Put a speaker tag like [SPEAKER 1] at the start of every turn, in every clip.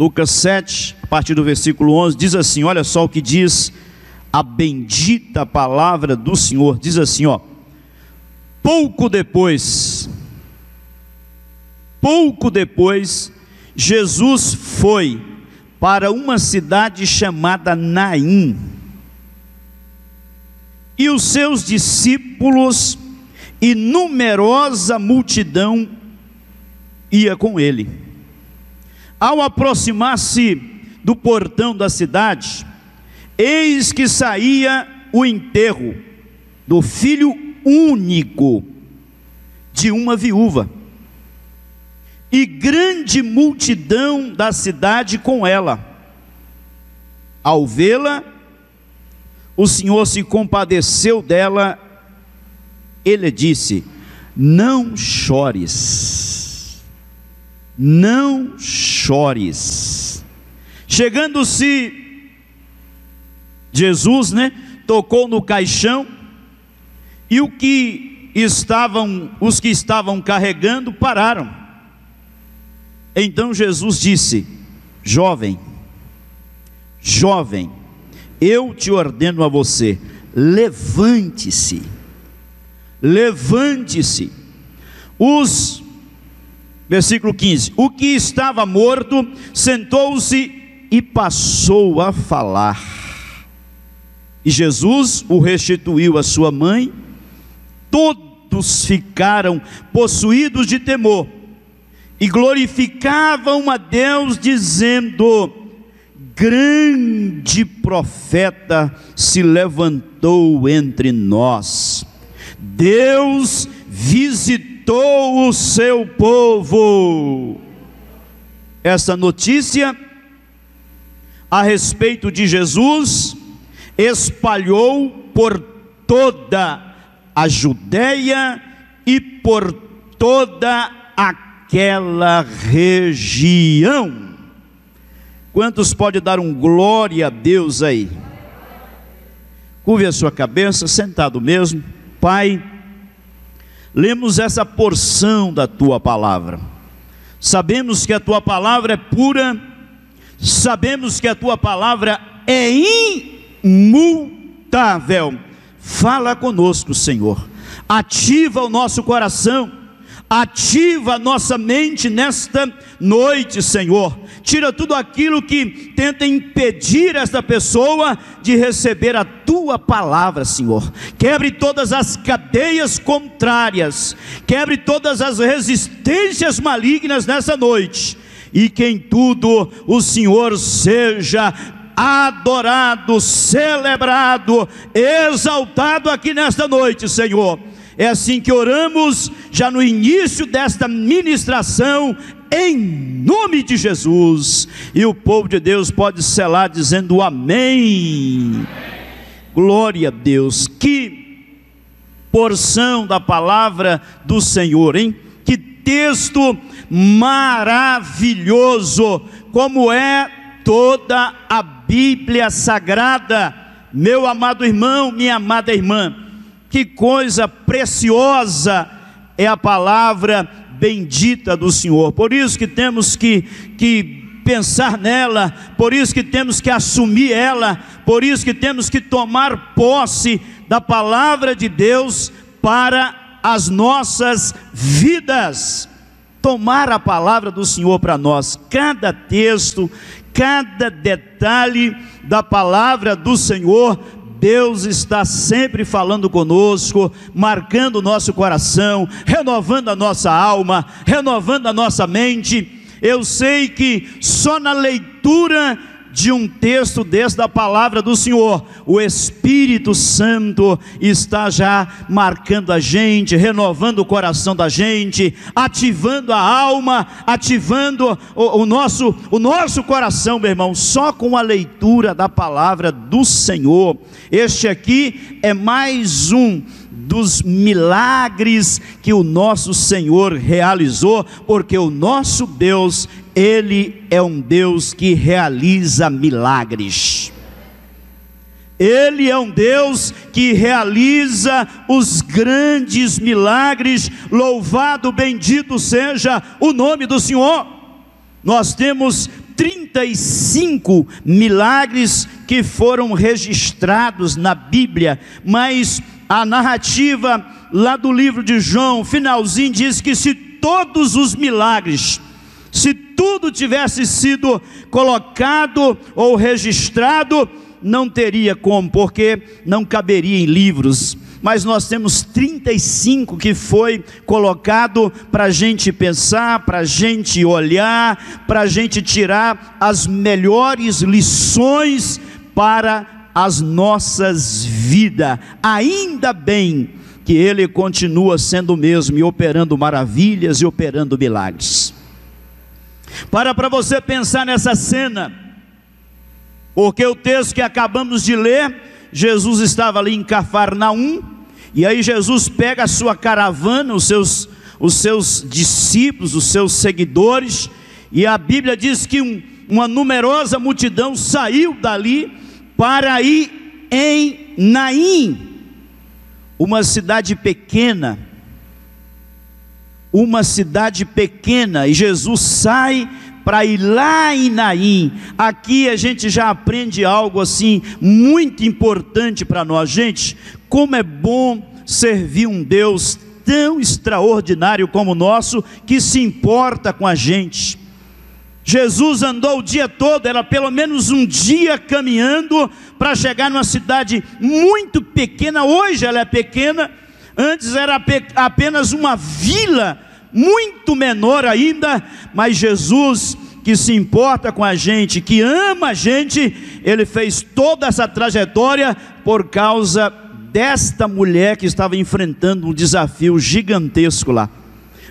[SPEAKER 1] Lucas 7, a partir do versículo 11, diz assim: Olha só o que diz a bendita palavra do Senhor. Diz assim, ó: Pouco depois, pouco depois, Jesus foi para uma cidade chamada Naim. E os seus discípulos e numerosa multidão ia com ele. Ao aproximar-se do portão da cidade, eis que saía o enterro do filho único de uma viúva e grande multidão da cidade com ela. Ao vê-la, o Senhor se compadeceu dela, ele disse: Não chores, não chores. Chegando-se, Jesus, né, tocou no caixão, e o que estavam, os que estavam carregando pararam. Então Jesus disse: Jovem, jovem, eu te ordeno a você, levante-se, levante-se. Os, versículo 15: O que estava morto sentou-se e passou a falar. E Jesus o restituiu à sua mãe, todos ficaram possuídos de temor e glorificavam a Deus, dizendo: Grande profeta se levantou entre nós, Deus visitou o seu povo. Essa notícia a respeito de Jesus espalhou por toda a Judéia e por toda a naquela região. Quantos pode dar um glória a Deus aí? Curve a sua cabeça, sentado mesmo. Pai, lemos essa porção da tua palavra. Sabemos que a tua palavra é pura, sabemos que a tua palavra é imutável. Fala conosco, Senhor. Ativa o nosso coração Ativa nossa mente nesta noite, Senhor. Tira tudo aquilo que tenta impedir esta pessoa de receber a tua palavra, Senhor. Quebre todas as cadeias contrárias, quebre todas as resistências malignas nessa noite. E que em tudo o Senhor seja adorado, celebrado, exaltado aqui nesta noite, Senhor é assim que oramos já no início desta ministração, em nome de Jesus. E o povo de Deus pode selar dizendo amém. amém. Glória a Deus. Que porção da palavra do Senhor, hein? Que texto maravilhoso, como é toda a Bíblia Sagrada. Meu amado irmão, minha amada irmã, que coisa preciosa é a palavra bendita do Senhor. Por isso que temos que, que pensar nela, por isso que temos que assumir ela, por isso que temos que tomar posse da palavra de Deus para as nossas vidas. Tomar a palavra do Senhor para nós, cada texto, cada detalhe da palavra do Senhor Deus está sempre falando conosco, marcando o nosso coração, renovando a nossa alma, renovando a nossa mente. Eu sei que só na leitura de um texto desse da palavra do Senhor, o Espírito Santo está já marcando a gente, renovando o coração da gente, ativando a alma, ativando o, o, nosso, o nosso coração, meu irmão, só com a leitura da palavra do Senhor. Este aqui é mais um dos milagres que o nosso Senhor realizou, porque o nosso Deus, Ele é um Deus que realiza milagres. Ele é um Deus que realiza os grandes milagres, louvado, bendito seja o nome do Senhor. Nós temos 35 milagres que foram registrados na Bíblia, mas a narrativa lá do livro de João, finalzinho, diz que se todos os milagres, se tudo tivesse sido colocado ou registrado, não teria como, porque não caberia em livros. Mas nós temos 35 que foi colocado para a gente pensar, para a gente olhar, para a gente tirar as melhores lições para as nossas vidas. Ainda bem que Ele continua sendo o mesmo e operando maravilhas e operando milagres. Para para você pensar nessa cena, porque o texto que acabamos de ler, Jesus estava ali em Cafarnaum, e aí Jesus pega a sua caravana, os seus, os seus discípulos, os seus seguidores, e a Bíblia diz que um, uma numerosa multidão saiu dali para ir em Naim, uma cidade pequena, uma cidade pequena, e Jesus sai para ir lá em Naim. Aqui a gente já aprende algo assim muito importante para nós, gente. Como é bom servir um Deus tão extraordinário como o nosso, que se importa com a gente. Jesus andou o dia todo, era pelo menos um dia caminhando para chegar numa cidade muito pequena. Hoje ela é pequena, antes era apenas uma vila muito menor ainda, mas Jesus, que se importa com a gente, que ama a gente, ele fez toda essa trajetória por causa desta mulher que estava enfrentando um desafio gigantesco lá.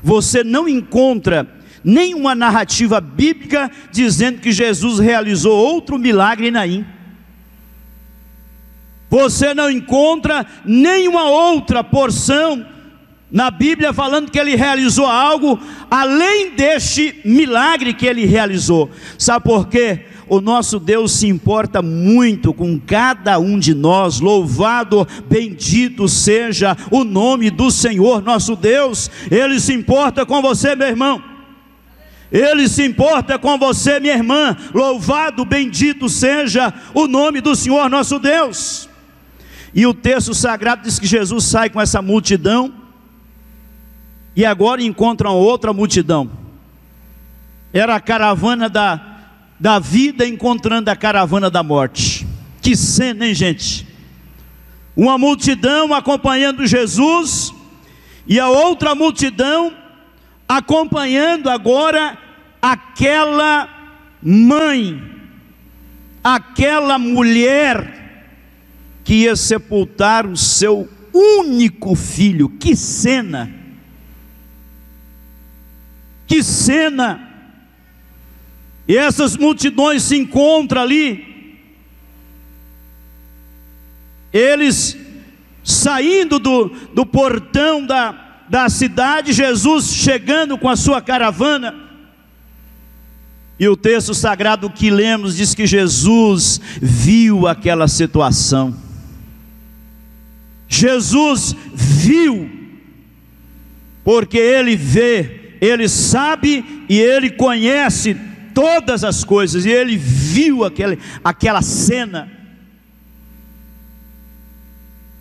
[SPEAKER 1] Você não encontra nenhuma narrativa bíblica dizendo que Jesus realizou outro milagre em Naim. Você não encontra nenhuma outra porção na Bíblia falando que ele realizou algo além deste milagre que ele realizou. Sabe por quê? O nosso Deus se importa muito com cada um de nós. Louvado, bendito seja o nome do Senhor nosso Deus. Ele se importa com você, meu irmão. Ele se importa com você, minha irmã. Louvado, bendito seja o nome do Senhor nosso Deus. E o texto sagrado diz que Jesus sai com essa multidão e agora encontram outra multidão. Era a caravana da, da vida encontrando a caravana da morte. Que cena, hein, gente? Uma multidão acompanhando Jesus e a outra multidão acompanhando agora aquela mãe, aquela mulher que ia sepultar o seu único filho. Que cena! Que cena! E essas multidões se encontram ali, eles saindo do, do portão da, da cidade, Jesus chegando com a sua caravana, e o texto sagrado que lemos diz que Jesus viu aquela situação. Jesus viu, porque ele vê ele sabe e ele conhece todas as coisas, e ele viu aquele, aquela cena.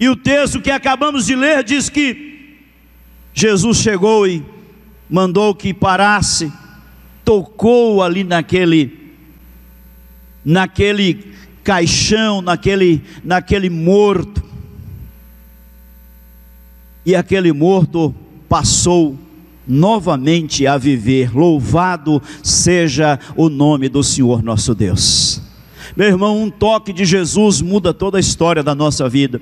[SPEAKER 1] E o texto que acabamos de ler diz que Jesus chegou e mandou que parasse, tocou ali naquele, naquele caixão, naquele, naquele morto, e aquele morto passou novamente a viver. Louvado seja o nome do Senhor nosso Deus. Meu irmão, um toque de Jesus muda toda a história da nossa vida.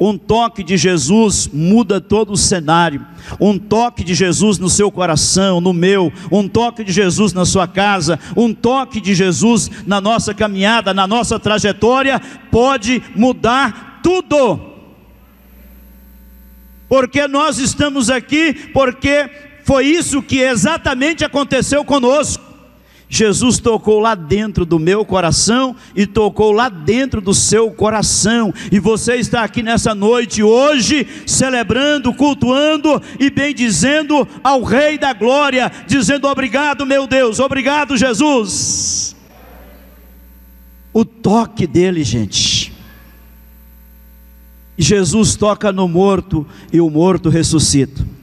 [SPEAKER 1] Um toque de Jesus muda todo o cenário. Um toque de Jesus no seu coração, no meu. Um toque de Jesus na sua casa. Um toque de Jesus na nossa caminhada, na nossa trajetória, pode mudar tudo. Porque nós estamos aqui, porque foi isso que exatamente aconteceu conosco. Jesus tocou lá dentro do meu coração e tocou lá dentro do seu coração. E você está aqui nessa noite hoje, celebrando, cultuando e bendizendo ao Rei da Glória, dizendo: Obrigado, meu Deus, obrigado, Jesus. O toque dele, gente. Jesus toca no morto e o morto ressuscita.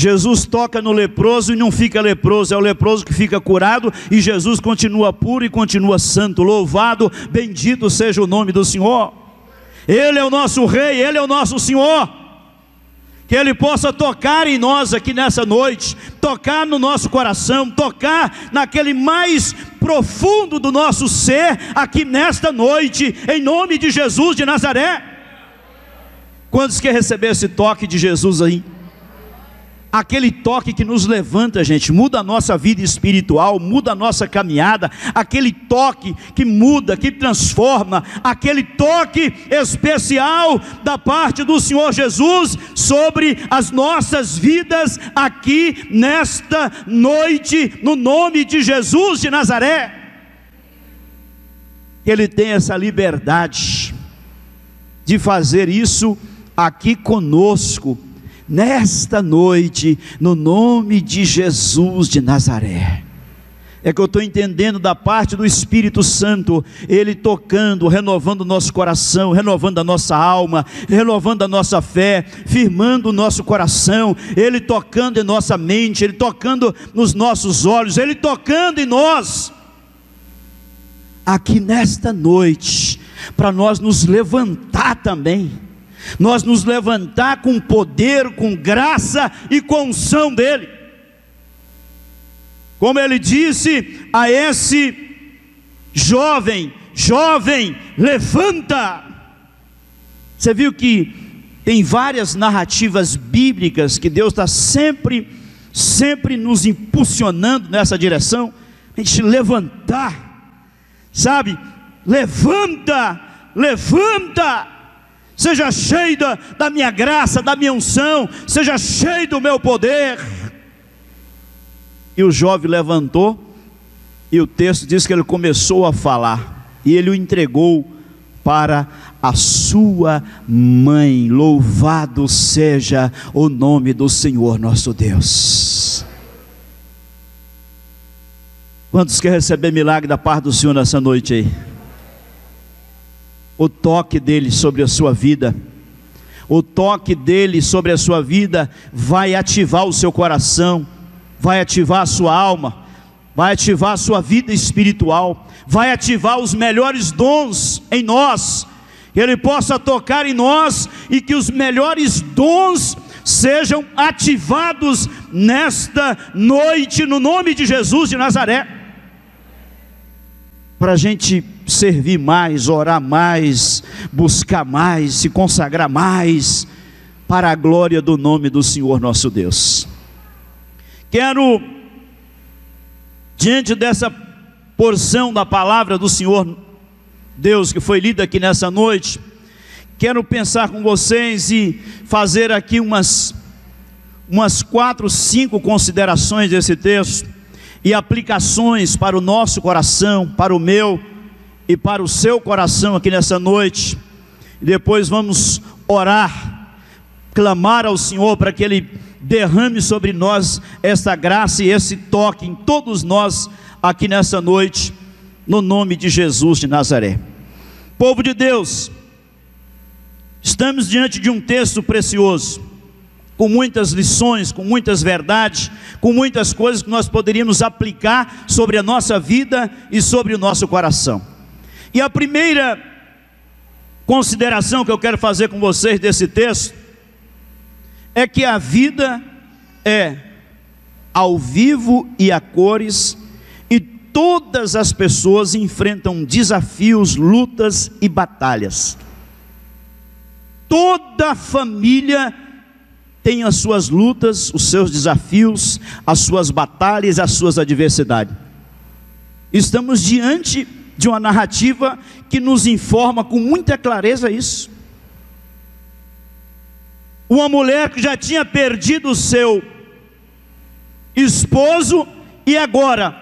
[SPEAKER 1] Jesus toca no leproso e não fica leproso, é o leproso que fica curado e Jesus continua puro e continua santo. Louvado, bendito seja o nome do Senhor. Ele é o nosso Rei, Ele é o nosso Senhor. Que Ele possa tocar em nós aqui nessa noite, tocar no nosso coração, tocar naquele mais profundo do nosso ser aqui nesta noite, em nome de Jesus de Nazaré. Quantos quer receber esse toque de Jesus aí? Aquele toque que nos levanta, gente, muda a nossa vida espiritual, muda a nossa caminhada, aquele toque que muda, que transforma, aquele toque especial da parte do Senhor Jesus sobre as nossas vidas aqui nesta noite, no nome de Jesus de Nazaré. Ele tem essa liberdade de fazer isso aqui conosco nesta noite, no nome de Jesus de Nazaré. É que eu estou entendendo da parte do Espírito Santo, Ele tocando, renovando o nosso coração, renovando a nossa alma, renovando a nossa fé, firmando o nosso coração, Ele tocando em nossa mente, Ele tocando nos nossos olhos, Ele tocando em nós. Aqui nesta noite, para nós nos levantar também nós nos levantar com poder, com graça e com unção dEle. Como ele disse a esse jovem: Jovem, levanta. Você viu que tem várias narrativas bíblicas que Deus está sempre, sempre nos impulsionando nessa direção, a gente levantar, sabe? Levanta, levanta seja cheio da, da minha graça, da minha unção, seja cheio do meu poder. E o jovem levantou, e o texto diz que ele começou a falar, e ele o entregou para a sua mãe. Louvado seja o nome do Senhor nosso Deus. Quantos querem receber milagre da parte do Senhor nessa noite aí? O toque dele sobre a sua vida. O toque dele sobre a sua vida vai ativar o seu coração, vai ativar a sua alma, vai ativar a sua vida espiritual, vai ativar os melhores dons em nós, que ele possa tocar em nós e que os melhores dons sejam ativados nesta noite, no nome de Jesus de Nazaré, para a gente servir mais, orar mais, buscar mais, se consagrar mais, para a glória do nome do Senhor nosso Deus. Quero, diante dessa porção da palavra do Senhor Deus que foi lida aqui nessa noite, quero pensar com vocês e fazer aqui umas, umas quatro, cinco considerações desse texto e aplicações para o nosso coração, para o meu e para o seu coração aqui nessa noite. Depois vamos orar, clamar ao Senhor para que Ele derrame sobre nós essa graça e esse toque em todos nós aqui nessa noite, no nome de Jesus de Nazaré. Povo de Deus, estamos diante de um texto precioso, com muitas lições, com muitas verdades, com muitas coisas que nós poderíamos aplicar sobre a nossa vida e sobre o nosso coração. E a primeira consideração que eu quero fazer com vocês desse texto é que a vida é ao vivo e a cores, e todas as pessoas enfrentam desafios, lutas e batalhas. Toda família tem as suas lutas, os seus desafios, as suas batalhas, as suas adversidades. Estamos diante de uma narrativa que nos informa com muita clareza isso. Uma mulher que já tinha perdido o seu esposo e agora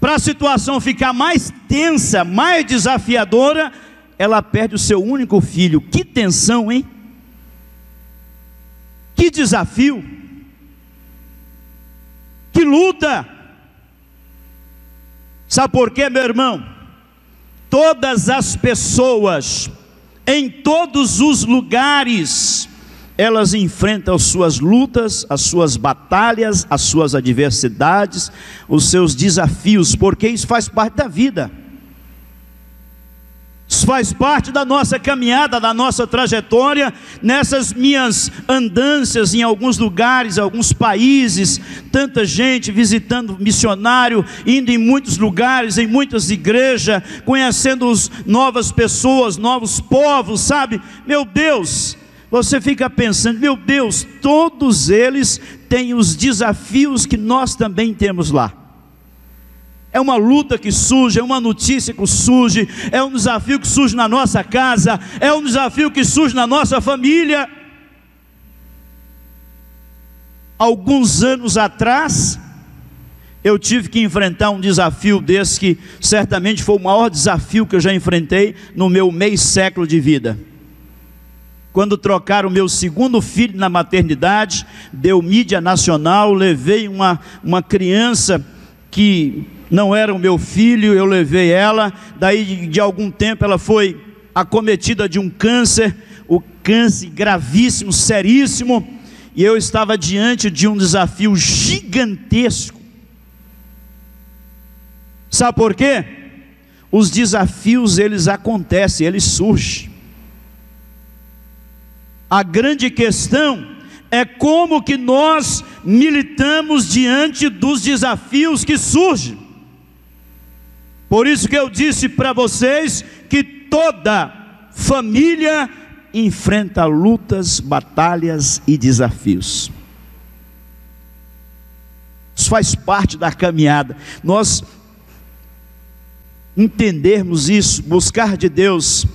[SPEAKER 1] para a situação ficar mais tensa, mais desafiadora, ela perde o seu único filho. Que tensão, hein? Que desafio! Que luta! Sabe por quê, meu irmão? Todas as pessoas, em todos os lugares, elas enfrentam as suas lutas, as suas batalhas, as suas adversidades, os seus desafios, porque isso faz parte da vida. Faz parte da nossa caminhada, da nossa trajetória, nessas minhas andanças em alguns lugares, alguns países, tanta gente visitando missionário, indo em muitos lugares, em muitas igrejas, conhecendo novas pessoas, novos povos, sabe? Meu Deus, você fica pensando, meu Deus, todos eles têm os desafios que nós também temos lá. É uma luta que surge, é uma notícia que surge, é um desafio que surge na nossa casa, é um desafio que surge na nossa família. Alguns anos atrás, eu tive que enfrentar um desafio desse que certamente foi o maior desafio que eu já enfrentei no meu meio século de vida. Quando trocaram o meu segundo filho na maternidade, deu mídia nacional, levei uma, uma criança que não era o meu filho, eu levei ela, daí de, algum tempo ela foi acometida de um câncer, o câncer gravíssimo, seríssimo, e eu estava diante de um desafio gigantesco. Sabe por quê? Os desafios eles acontecem, eles surgem. A grande questão é como que nós militamos diante dos desafios que surgem. Por isso que eu disse para vocês que toda família enfrenta lutas, batalhas e desafios. Isso faz parte da caminhada. Nós entendermos isso, buscar de Deus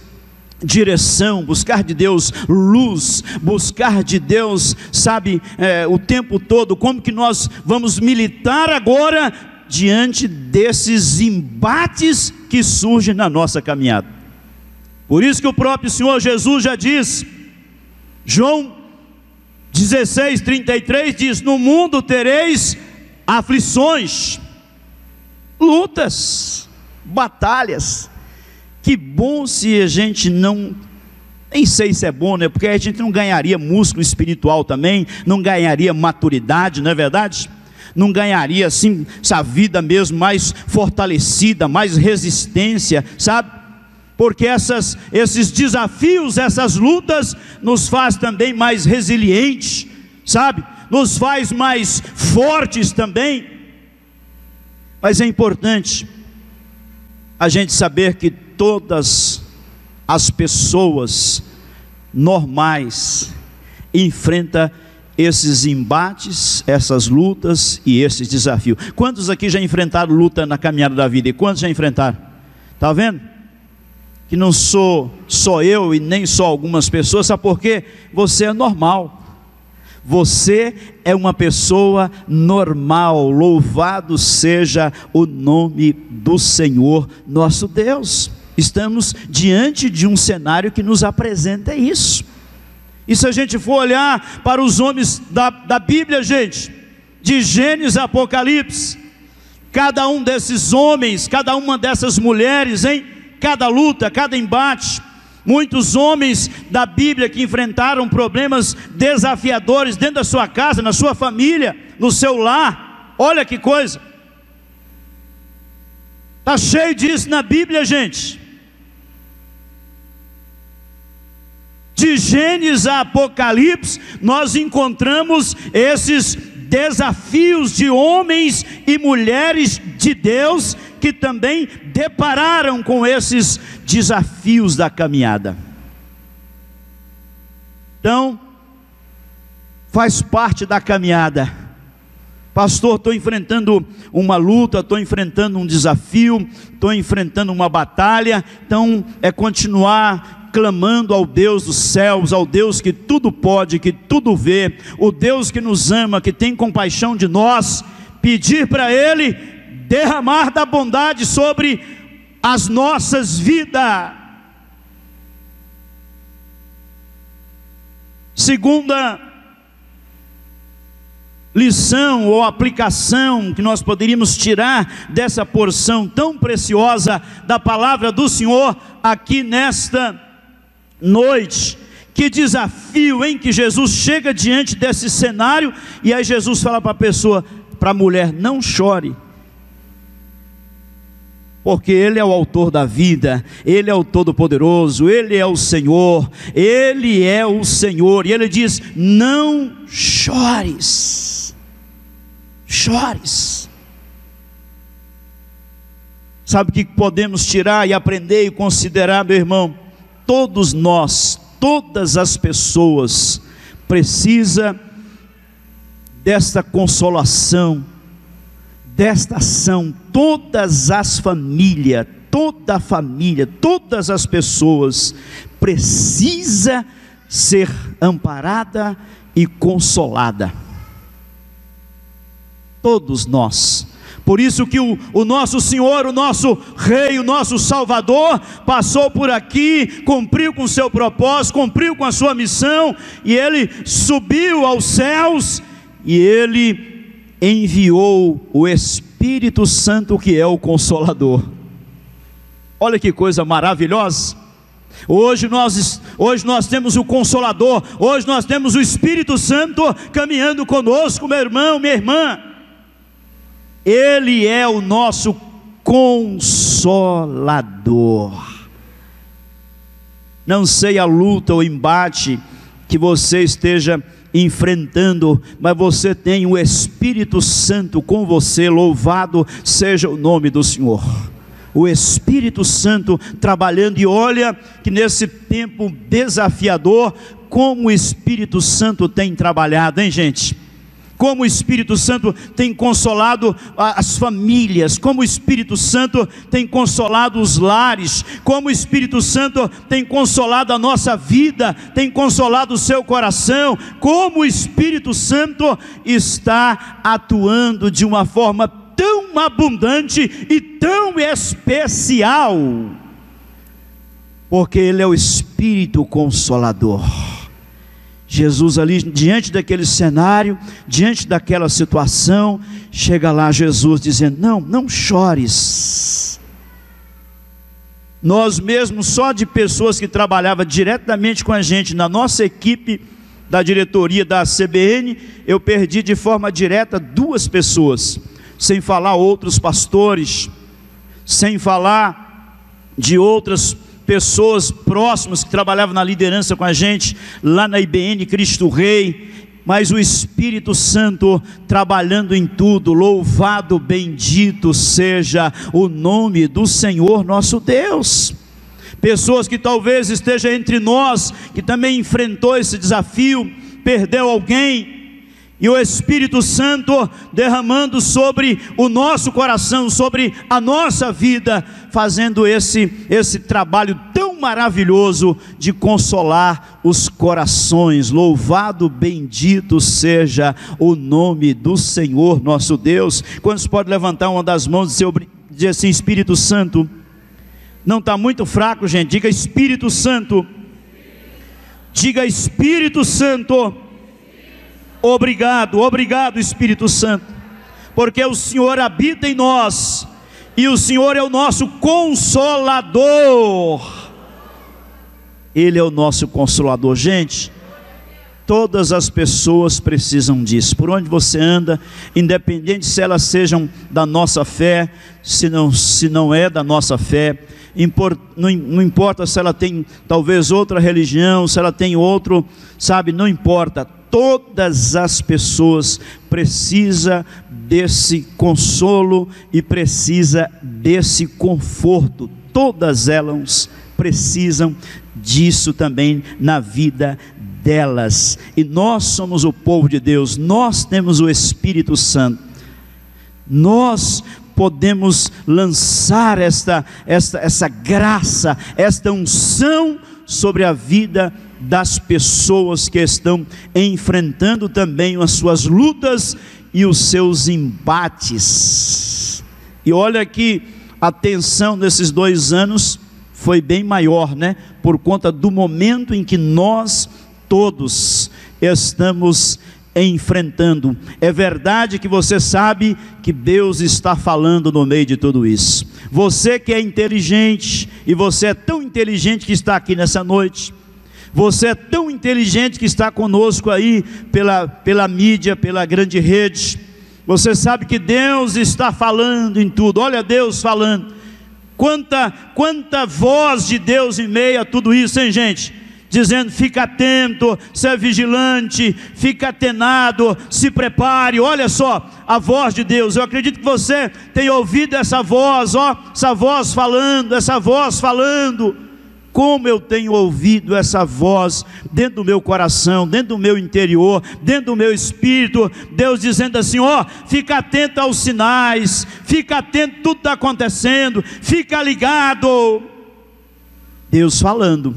[SPEAKER 1] direção, buscar de Deus luz, buscar de Deus, sabe, é, o tempo todo, como que nós vamos militar agora diante desses embates que surgem na nossa caminhada. Por isso que o próprio Senhor Jesus já diz, João 16, 33 diz: No mundo tereis aflições, lutas, batalhas. Que bom se a gente não nem sei se é bom, né? Porque a gente não ganharia músculo espiritual também, não ganharia maturidade, não é verdade? Não ganharia assim essa vida mesmo mais fortalecida, mais resistência, sabe? Porque essas, esses desafios, essas lutas, nos faz também mais resilientes, sabe? Nos faz mais fortes também. Mas é importante a gente saber que todas as pessoas normais enfrentam esses embates, essas lutas e esses desafios. Quantos aqui já enfrentaram luta na caminhada da vida? E quantos já enfrentaram? Está vendo? Que não sou só eu e nem só algumas pessoas, sabe por quê? Você é normal. Você é uma pessoa normal. Louvado seja o nome do Senhor nosso Deus. Estamos diante de um cenário que nos apresenta isso. E se a gente for olhar para os homens da, da Bíblia, gente, de Gênesis a Apocalipse, cada um desses homens, cada uma dessas mulheres, em cada luta, cada embate, muitos homens da Bíblia que enfrentaram problemas desafiadores dentro da sua casa, na sua família, no seu lar. Olha que coisa. Está cheio disso na Bíblia, gente. De Gênesis a Apocalipse, nós encontramos esses desafios de homens e mulheres de Deus que também depararam com esses desafios da caminhada. Então, faz parte da caminhada. Pastor, estou enfrentando uma luta, estou enfrentando um desafio, estou enfrentando uma batalha. Então, é continuar clamando ao Deus dos céus, ao Deus que tudo pode, que tudo vê, o Deus que nos ama, que tem compaixão de nós, pedir para Ele derramar da bondade sobre as nossas vidas. Segunda lição ou aplicação que nós poderíamos tirar dessa porção tão preciosa da palavra do Senhor aqui nesta noite. Que desafio, hein? Que Jesus chega diante desse cenário e aí Jesus fala para a pessoa, para a mulher: não chore porque Ele é o autor da vida, Ele é o Todo-Poderoso, Ele é o Senhor, Ele é o Senhor, e Ele diz: não chores, chores. Sabe o que podemos tirar e aprender e considerar, meu irmão? Todos nós, todas as pessoas, precisa desta consolação, desta ação, todas as famílias, toda a família, todas as pessoas precisa ser amparada e consolada. Todos nós. Por isso que o, o, nosso Senhor, o nosso Rei, o nosso Salvador, passou por aqui, cumpriu com o seu propósito, cumpriu com a sua missão, e ele subiu aos céus, e ele enviou o Espírito Santo, que é o Consolador. Olha que coisa maravilhosa. Hoje nós, hoje nós temos o Consolador, hoje nós temos o Espírito Santo caminhando conosco, meu irmão, minha irmã. Ele é o nosso Consolador. Não sei a luta ou embate que você esteja enfrentando, mas você tem o Espírito Santo com você, louvado seja o nome do Senhor. O Espírito Santo trabalhando, e olha que nesse tempo desafiador, como o Espírito Santo tem trabalhado, hein, gente? Como o Espírito Santo tem consolado as famílias, como o Espírito Santo tem consolado os lares, como o Espírito Santo tem consolado a nossa vida, tem consolado o seu coração, como o Espírito Santo está atuando de uma forma tão abundante e tão especial, porque Ele é o Espírito Consolador. Jesus ali diante daquele cenário, diante daquela situação, chega lá Jesus dizendo: "Não, não chores". Nós mesmos só de pessoas que trabalhavam diretamente com a gente na nossa equipe da diretoria da CBN, eu perdi de forma direta duas pessoas, sem falar outros pastores, sem falar de outras pessoas próximas que trabalhavam na liderança com a gente, lá na IBN Cristo Rei, mas o Espírito Santo trabalhando em tudo, louvado, bendito seja o nome do Senhor nosso Deus. Pessoas que talvez esteja entre nós, que também enfrentou esse desafio, perdeu alguém, e o Espírito Santo derramando sobre o nosso coração, sobre a nossa vida, fazendo esse, esse trabalho tão maravilhoso de consolar os corações. Louvado, bendito seja o nome do Senhor nosso Deus. Quantos pode levantar uma das mãos e dizer assim: Espírito Santo? Não está muito fraco, gente. Diga Espírito Santo. Diga Espírito Santo Obrigado, obrigado Espírito Santo, porque o Senhor habita em nós e o Senhor é o nosso consolador. Ele é o nosso consolador, gente. Todas as pessoas precisam disso. Por onde você anda, independente se elas sejam da nossa fé, se não, se não é da nossa fé, não importa se ela tem talvez outra religião, se ela tem outro, sabe, não importa todas as pessoas precisa desse consolo e precisa desse conforto. Todas elas precisam disso também na vida delas. E nós somos o povo de Deus, nós temos o Espírito Santo. Nós podemos lançar esta, esta, essa graça, esta unção sobre a vida das pessoas que estão enfrentando também as suas lutas e os seus embates. E olha que a tensão desses dois anos foi bem maior, né? Por conta do momento em que nós todos estamos enfrentando. É verdade que você sabe que Deus está falando no meio de tudo isso. Você que é inteligente, e você é tão inteligente que está aqui nessa noite. Você é tão inteligente que está conosco aí pela, pela mídia, pela grande rede. Você sabe que Deus está falando em tudo. Olha Deus falando. Quanta, quanta voz de Deus em meio a tudo isso, hein, gente? dizendo: fica atento, seja vigilante, fica atenado, se prepare. Olha só a voz de Deus. Eu acredito que você tem ouvido essa voz, ó, essa voz falando, essa voz falando. Como eu tenho ouvido essa voz dentro do meu coração, dentro do meu interior, dentro do meu espírito, Deus dizendo assim: ó, fica atento aos sinais, fica atento, tudo está acontecendo, fica ligado. Deus falando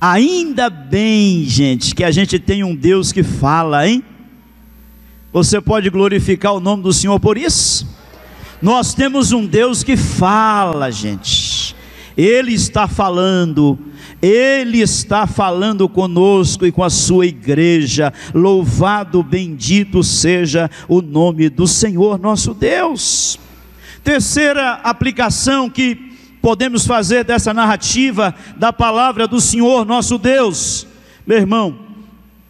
[SPEAKER 1] Ainda bem, gente, que a gente tem um Deus que fala, hein? Você pode glorificar o nome do Senhor por isso? Nós temos um Deus que fala, gente. Ele está falando, Ele está falando conosco e com a sua igreja. Louvado, bendito seja o nome do Senhor nosso Deus. Terceira aplicação que podemos fazer dessa narrativa da palavra do Senhor nosso Deus? Meu irmão,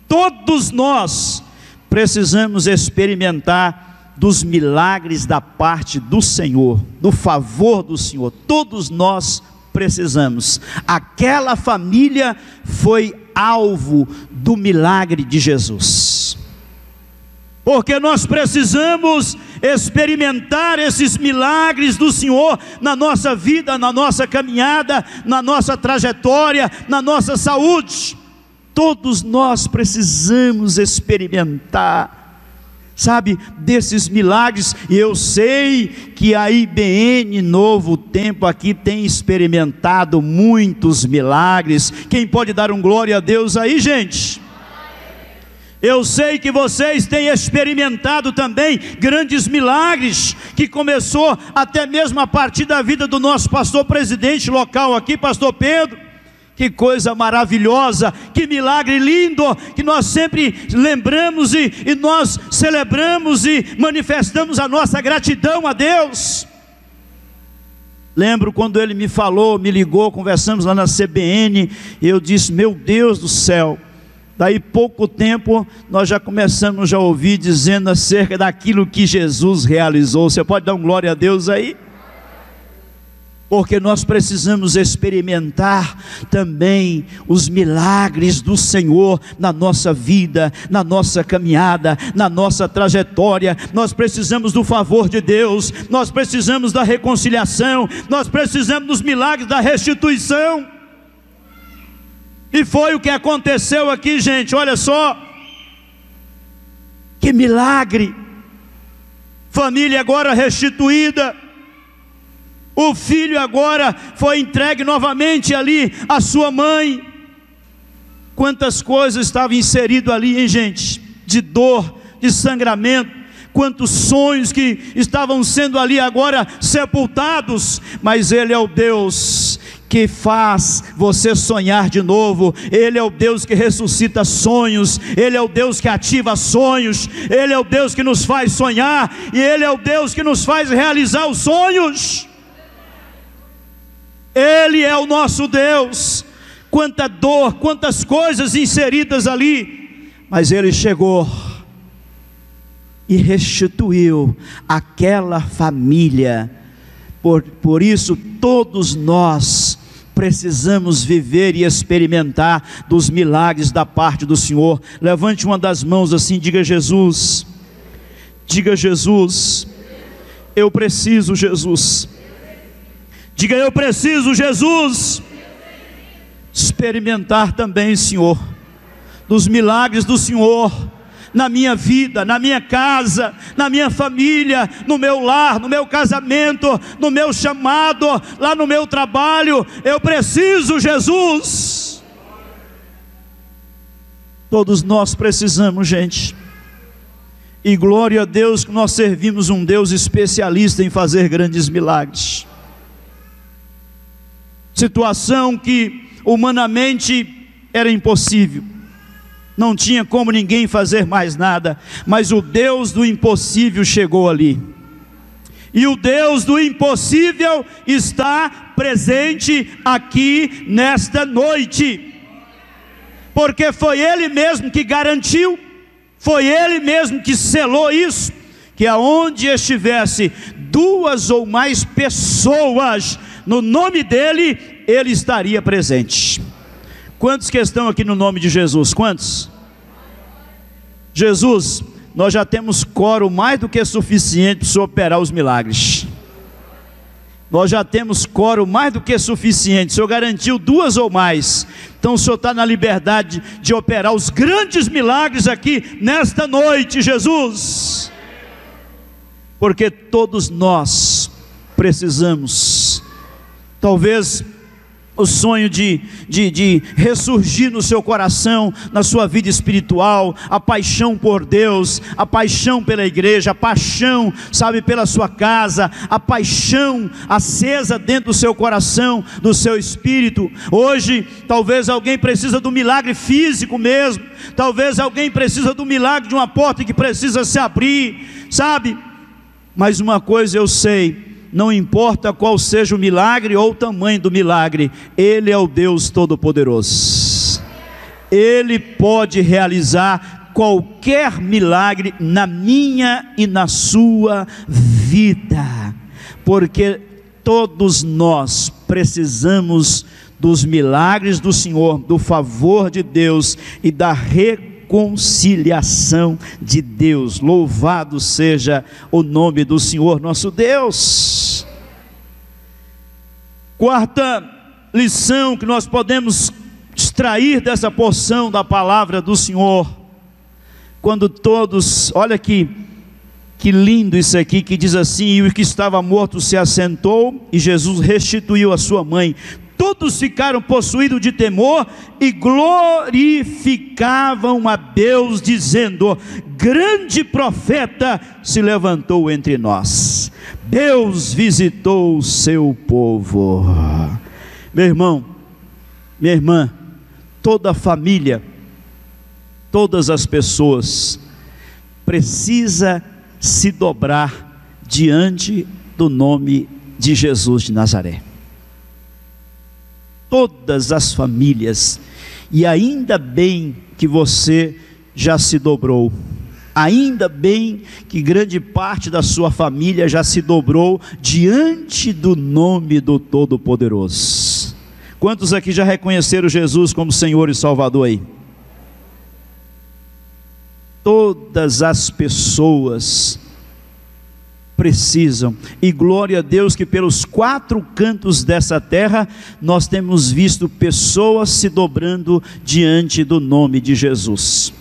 [SPEAKER 1] todos nós precisamos experimentar dos milagres da parte do Senhor, do favor do Senhor. Todos nós precisamos. Aquela família foi alvo do milagre de Jesus porque nós precisamos experimentar esses milagres do Senhor na nossa vida, na nossa caminhada, na nossa trajetória, na nossa saúde. Todos nós precisamos experimentar sabe, desses milagres, e eu sei que a IBN Novo Tempo aqui tem experimentado muitos milagres. Quem pode dar um glória a Deus aí, gente? Eu sei que vocês têm experimentado também grandes milagres, que começou até mesmo a partir da vida do nosso pastor presidente local aqui, pastor Pedro. Que coisa maravilhosa, que milagre lindo, que nós sempre lembramos e, e nós celebramos e manifestamos a nossa gratidão a Deus. Lembro quando ele me falou, me ligou, conversamos lá na CBN, e eu disse: Meu Deus do céu, Daí pouco tempo nós já começamos a ouvir dizendo acerca daquilo que Jesus realizou. Você pode dar um glória a Deus aí? Porque nós precisamos experimentar também os milagres do Senhor na nossa vida, na nossa caminhada, na nossa trajetória. Nós precisamos do favor de Deus, nós precisamos da reconciliação, nós precisamos dos milagres da restituição. E foi o que aconteceu aqui, gente. Olha só. Que milagre. Família agora restituída. O filho agora foi entregue novamente ali à sua mãe. Quantas coisas estavam inseridas ali, hein, gente? De dor, de sangramento quantos sonhos que estavam sendo ali agora sepultados, mas Ele é o Deus que faz você sonhar de novo. Ele é o Deus que ressuscita sonhos, Ele é o Deus que ativa sonhos, Ele é o Deus que nos faz sonhar e Ele é o Deus que nos faz realizar os sonhos. Ele é o nosso Deus. Quanta dor, quantas coisas inseridas ali, mas Ele chegou e restituiu aquela família. Por, por isso, todos nós precisamos viver e experimentar dos milagres da parte do Senhor. Levante uma das mãos assim, diga Jesus. Diga Jesus. Eu preciso, Jesus. Diga eu preciso, Jesus. Experimentar também, Senhor, dos milagres do Senhor na minha vida, na minha casa, na minha família, no meu lar, no meu casamento, no meu chamado, lá no meu trabalho. Eu preciso, Jesus. Todos nós precisamos, gente. E glória a Deus que nós servimos um Deus especialista em fazer grandes milagres. Situação que humanamente era impossível. Não tinha como ninguém fazer mais nada, mas o Deus do impossível chegou ali. E o Deus do impossível está presente aqui nesta noite. Porque foi ele mesmo que garantiu foi ele mesmo que selou isso, que aonde estivesse duas ou mais pessoas no nome dele, ele estaria presente. Quantos que estão aqui no nome de Jesus? Quantos? Jesus, nós já temos coro mais do que suficiente para operar os milagres nós já temos coro mais do que suficiente. O Senhor garantiu duas ou mais. Então o Senhor está na liberdade de operar os grandes milagres aqui nesta noite, Jesus. Porque todos nós precisamos, talvez o sonho de, de, de, ressurgir no seu coração, na sua vida espiritual, a paixão por Deus, a paixão pela igreja, a paixão, sabe, pela sua casa, a paixão acesa dentro do seu coração, do seu espírito. Hoje, talvez alguém precisa do milagre físico mesmo, talvez alguém precisa do milagre de uma porta que precisa se abrir, sabe? Mas uma coisa eu sei, não importa qual seja o milagre ou o tamanho do milagre, Ele é o Deus Todo-Poderoso. Ele pode realizar qualquer milagre na minha e na sua vida, porque todos nós precisamos dos milagres do Senhor, do favor de Deus e da reconciliação reconciliação de Deus. Louvado seja o nome do Senhor nosso Deus. Quarta lição que nós podemos extrair dessa porção da palavra do Senhor, quando todos, olha aqui, que lindo isso aqui que diz assim: e o que estava morto se assentou, e Jesus restituiu a sua mãe todos ficaram possuídos de temor e glorificavam a Deus, dizendo: Grande profeta se levantou entre nós, Deus visitou o seu povo. Meu irmão, minha irmã, toda a família, todas as pessoas, precisa se dobrar diante do nome de Jesus de Nazaré todas as famílias, e ainda bem que você já se dobrou. Ainda bem que grande parte da sua família já se dobrou diante do nome do Todo-Poderoso. Quantos aqui já reconheceram Jesus como Senhor e Salvador aí? Todas as pessoas precisam. E glória a Deus que pelos quatro cantos dessa terra nós temos visto pessoas se dobrando diante do nome de Jesus.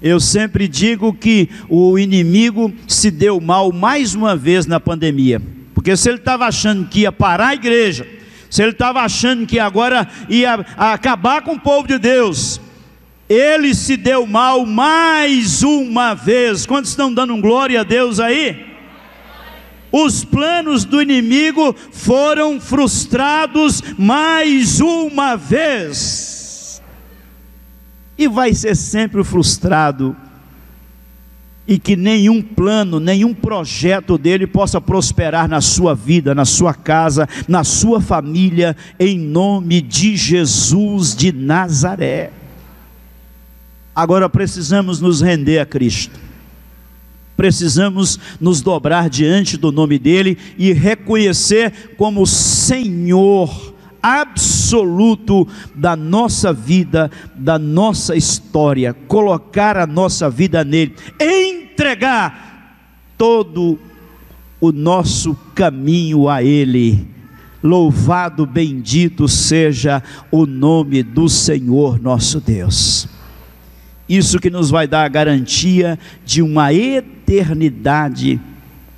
[SPEAKER 1] Eu sempre digo que o inimigo se deu mal mais uma vez na pandemia, porque se ele estava achando que ia parar a igreja, se ele estava achando que agora ia acabar com o povo de Deus, ele se deu mal mais uma vez. Quantos estão dando glória a Deus aí? Os planos do inimigo foram frustrados mais uma vez. E vai ser sempre frustrado. E que nenhum plano, nenhum projeto dele possa prosperar na sua vida, na sua casa, na sua família, em nome de Jesus de Nazaré. Agora precisamos nos render a Cristo precisamos nos dobrar diante do nome dEle e reconhecer como Senhor absoluto da nossa vida, da nossa história, colocar a nossa vida nele, entregar todo o nosso caminho a Ele. Louvado, bendito seja o nome do Senhor nosso Deus. Isso que nos vai dar a garantia de uma eternidade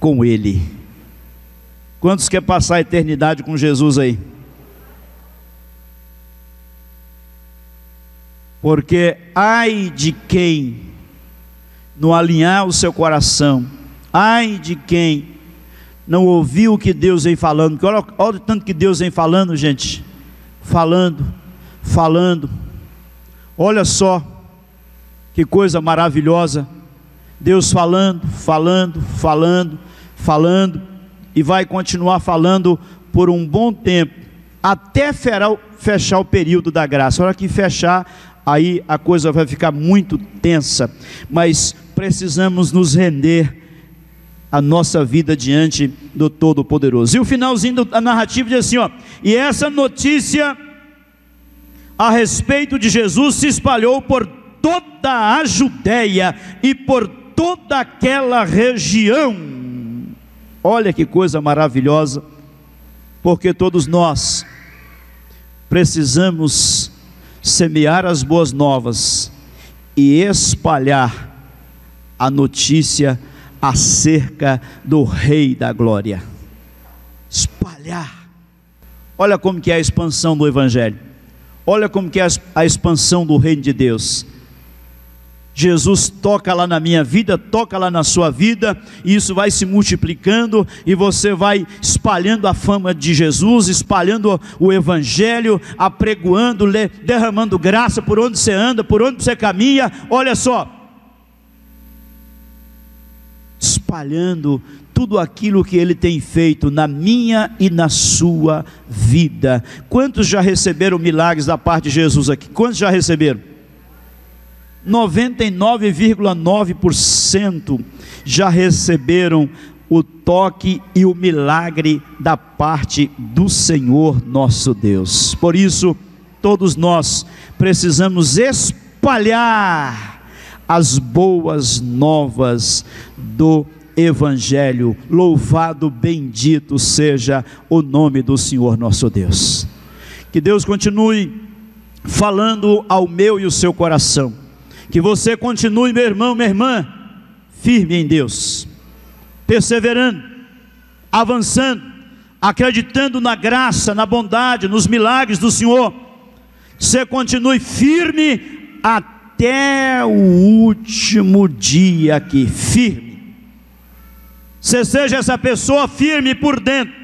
[SPEAKER 1] com Ele. Quantos quer passar a eternidade com Jesus aí? Porque ai de quem no alinhar o seu coração. Ai de quem não ouviu o que Deus vem falando. Olha, olha o tanto que Deus vem falando, gente. Falando, falando. Olha só que coisa maravilhosa. Deus falando, falando, falando, falando, e vai continuar falando por um bom tempo, até fechar o período da graça. A hora que fechar, aí a coisa vai ficar muito tensa, mas precisamos nos render a nossa vida diante do Todo-Poderoso. E o finalzinho da narrativa diz assim: ó, e essa notícia a respeito de Jesus se espalhou por toda a Judéia e por toda aquela região. Olha que coisa maravilhosa, porque todos nós precisamos semear as boas novas e espalhar a notícia acerca do Rei da Glória. Espalhar. Olha como que é a expansão do Evangelho. Olha como que é a expansão do Reino de Deus. Jesus toca lá na minha vida, toca lá na sua vida, e isso vai se multiplicando, e você vai espalhando a fama de Jesus, espalhando o Evangelho, apregoando, derramando graça por onde você anda, por onde você caminha. Olha só, espalhando tudo aquilo que ele tem feito na minha e na sua vida. Quantos já receberam milagres da parte de Jesus aqui? Quantos já receberam? 99,9% já receberam o toque e o milagre da parte do Senhor nosso Deus. Por isso, todos nós precisamos espalhar as boas novas do Evangelho. Louvado, bendito seja o nome do Senhor nosso Deus. Que Deus continue falando ao meu e o seu coração que você continue, meu irmão, minha irmã, firme em Deus, perseverando, avançando, acreditando na graça, na bondade, nos milagres do Senhor. Você continue firme até o último dia aqui, firme. Você seja essa pessoa firme por dentro,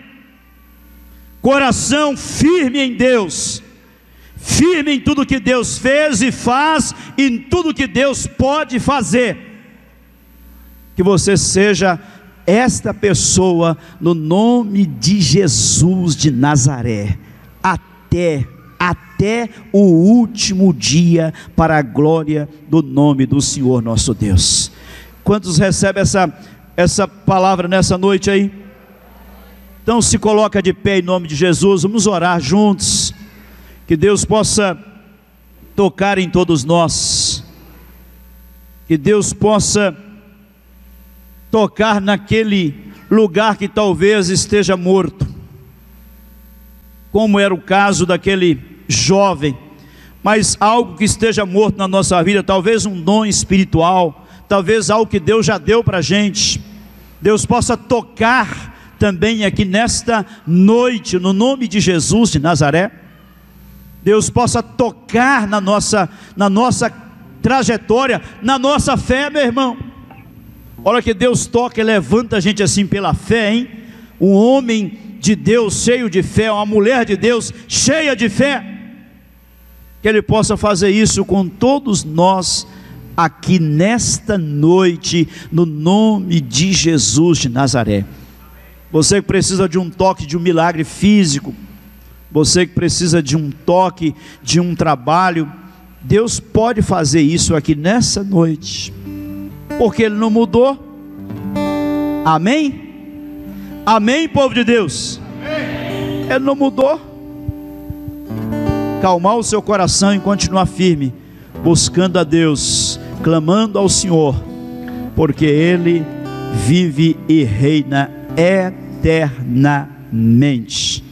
[SPEAKER 1] coração firme em Deus firme em tudo que Deus fez e faz, em tudo que Deus pode fazer. Que você seja esta pessoa no nome de Jesus de Nazaré, até até o último dia para a glória do nome do Senhor nosso Deus. Quantos recebem essa essa palavra nessa noite aí? Então se coloca de pé em nome de Jesus, vamos orar juntos. Que Deus possa tocar em todos nós. Que Deus possa tocar naquele lugar que talvez esteja morto. Como era o caso daquele jovem, mas algo que esteja morto na nossa vida, talvez um dom espiritual, talvez algo que Deus já deu para a gente. Deus possa tocar também aqui nesta noite, no nome de Jesus de Nazaré. Deus possa tocar na nossa, na nossa trajetória, na nossa fé, meu irmão. Olha que Deus toca e levanta a gente assim pela fé, hein? Um homem de Deus cheio de fé, uma mulher de Deus cheia de fé. Que Ele possa fazer isso com todos nós aqui nesta noite, no nome de Jesus de Nazaré. Você que precisa de um toque, de um milagre físico, você que precisa de um toque, de um trabalho, Deus pode fazer isso aqui nessa noite, porque Ele não mudou. Amém? Amém, povo de Deus? Amém. Ele não mudou. Calmar o seu coração e continuar firme, buscando a Deus, clamando ao Senhor, porque Ele vive e reina eternamente.